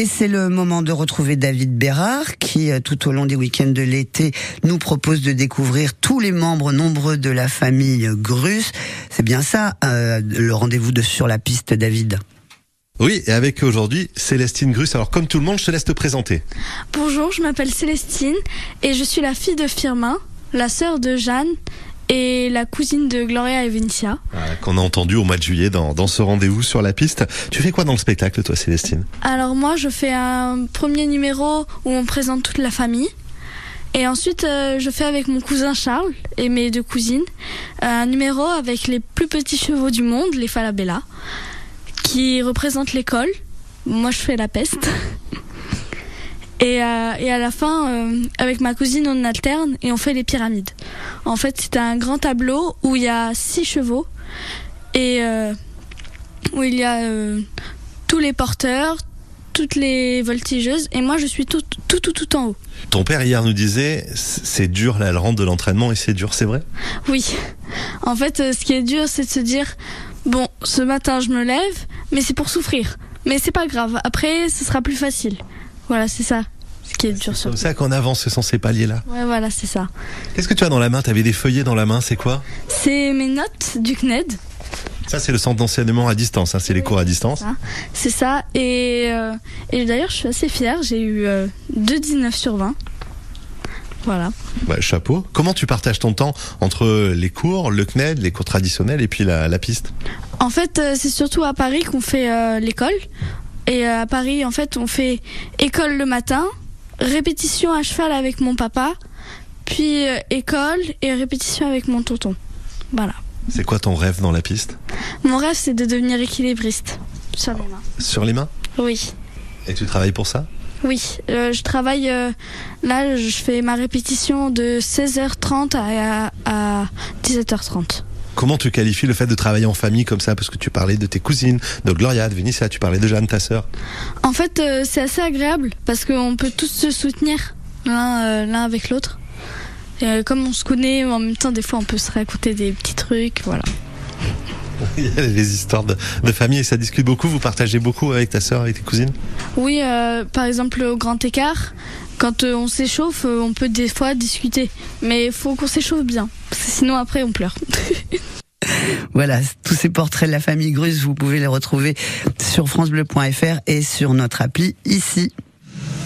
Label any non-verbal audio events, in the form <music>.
Et c'est le moment de retrouver David Bérard qui, euh, tout au long des week-ends de l'été, nous propose de découvrir tous les membres nombreux de la famille Grus. C'est bien ça, euh, le rendez-vous de Sur la piste, David oui, et avec aujourd'hui Célestine Grus. Alors comme tout le monde, je te laisse te présenter. Bonjour, je m'appelle Célestine et je suis la fille de Firmin, la sœur de Jeanne et la cousine de Gloria et Vinicia. Qu'on a entendu au mois de juillet dans, dans ce rendez-vous sur la piste. Tu fais quoi dans le spectacle, toi, Célestine? Alors moi, je fais un premier numéro où on présente toute la famille. Et ensuite, euh, je fais avec mon cousin Charles et mes deux cousines un numéro avec les plus petits chevaux du monde, les Falabella qui représente l'école. Moi, je fais la peste. Et, euh, et à la fin, euh, avec ma cousine, on alterne et on fait les pyramides. En fait, c'est un grand tableau où il y a six chevaux et euh, où il y a tous les porteurs, toutes les voltigeuses et moi, je suis tout, tout, tout, tout en haut. Ton père hier nous disait c'est dur là, rentre de l'entraînement et c'est dur, c'est vrai? Oui. En fait, ce qui est dur, c'est de se dire bon, ce matin, je me lève, mais c'est pour souffrir. Mais c'est pas grave. Après, ce sera plus facile. Voilà, c'est ça. Ce qui est dur C'est comme ça qu'on avance sans ces paliers-là. Ouais, voilà, c'est ça. Qu'est-ce que tu as dans la main? Tu avais des feuillets dans la main, c'est quoi? C'est mes notes du CNED. Ça, c'est le centre d'enseignement à distance, hein, c'est les cours à distance. C'est ça. Et, euh, et d'ailleurs, je suis assez fière. J'ai eu euh, 2,19 sur 20. Voilà. Bah, chapeau. Comment tu partages ton temps entre les cours, le CNED, les cours traditionnels et puis la, la piste? En fait, euh, c'est surtout à Paris qu'on fait euh, l'école. Et euh, à Paris, en fait, on fait école le matin, répétition à cheval avec mon papa, puis école et répétition avec mon tonton. Voilà. C'est quoi ton rêve dans la piste? Mon rêve, c'est de devenir équilibriste. Sur les mains. Sur les mains? Oui. Et tu travailles pour ça? Oui, euh, je travaille. Euh, là, je fais ma répétition de 16h30 à, à 17h30. Comment tu qualifies le fait de travailler en famille comme ça? Parce que tu parlais de tes cousines, de Gloria, de Vénitia, tu parlais de Jeanne, ta sœur. En fait, euh, c'est assez agréable parce qu'on peut tous se soutenir l'un l'un avec l'autre. comme on se connaît, en même temps, des fois, on peut se raconter des petits trucs, voilà. <laughs> Il y a les histoires de, de, famille et ça discute beaucoup. Vous partagez beaucoup avec ta sœur, avec tes cousines? Oui, euh, par exemple au grand écart, quand euh, on s'échauffe, euh, on peut des fois discuter. Mais il faut qu'on s'échauffe bien, parce que sinon après on pleure. <laughs> voilà, tous ces portraits de la famille Grus, vous pouvez les retrouver sur francebleu.fr et sur notre appli ici.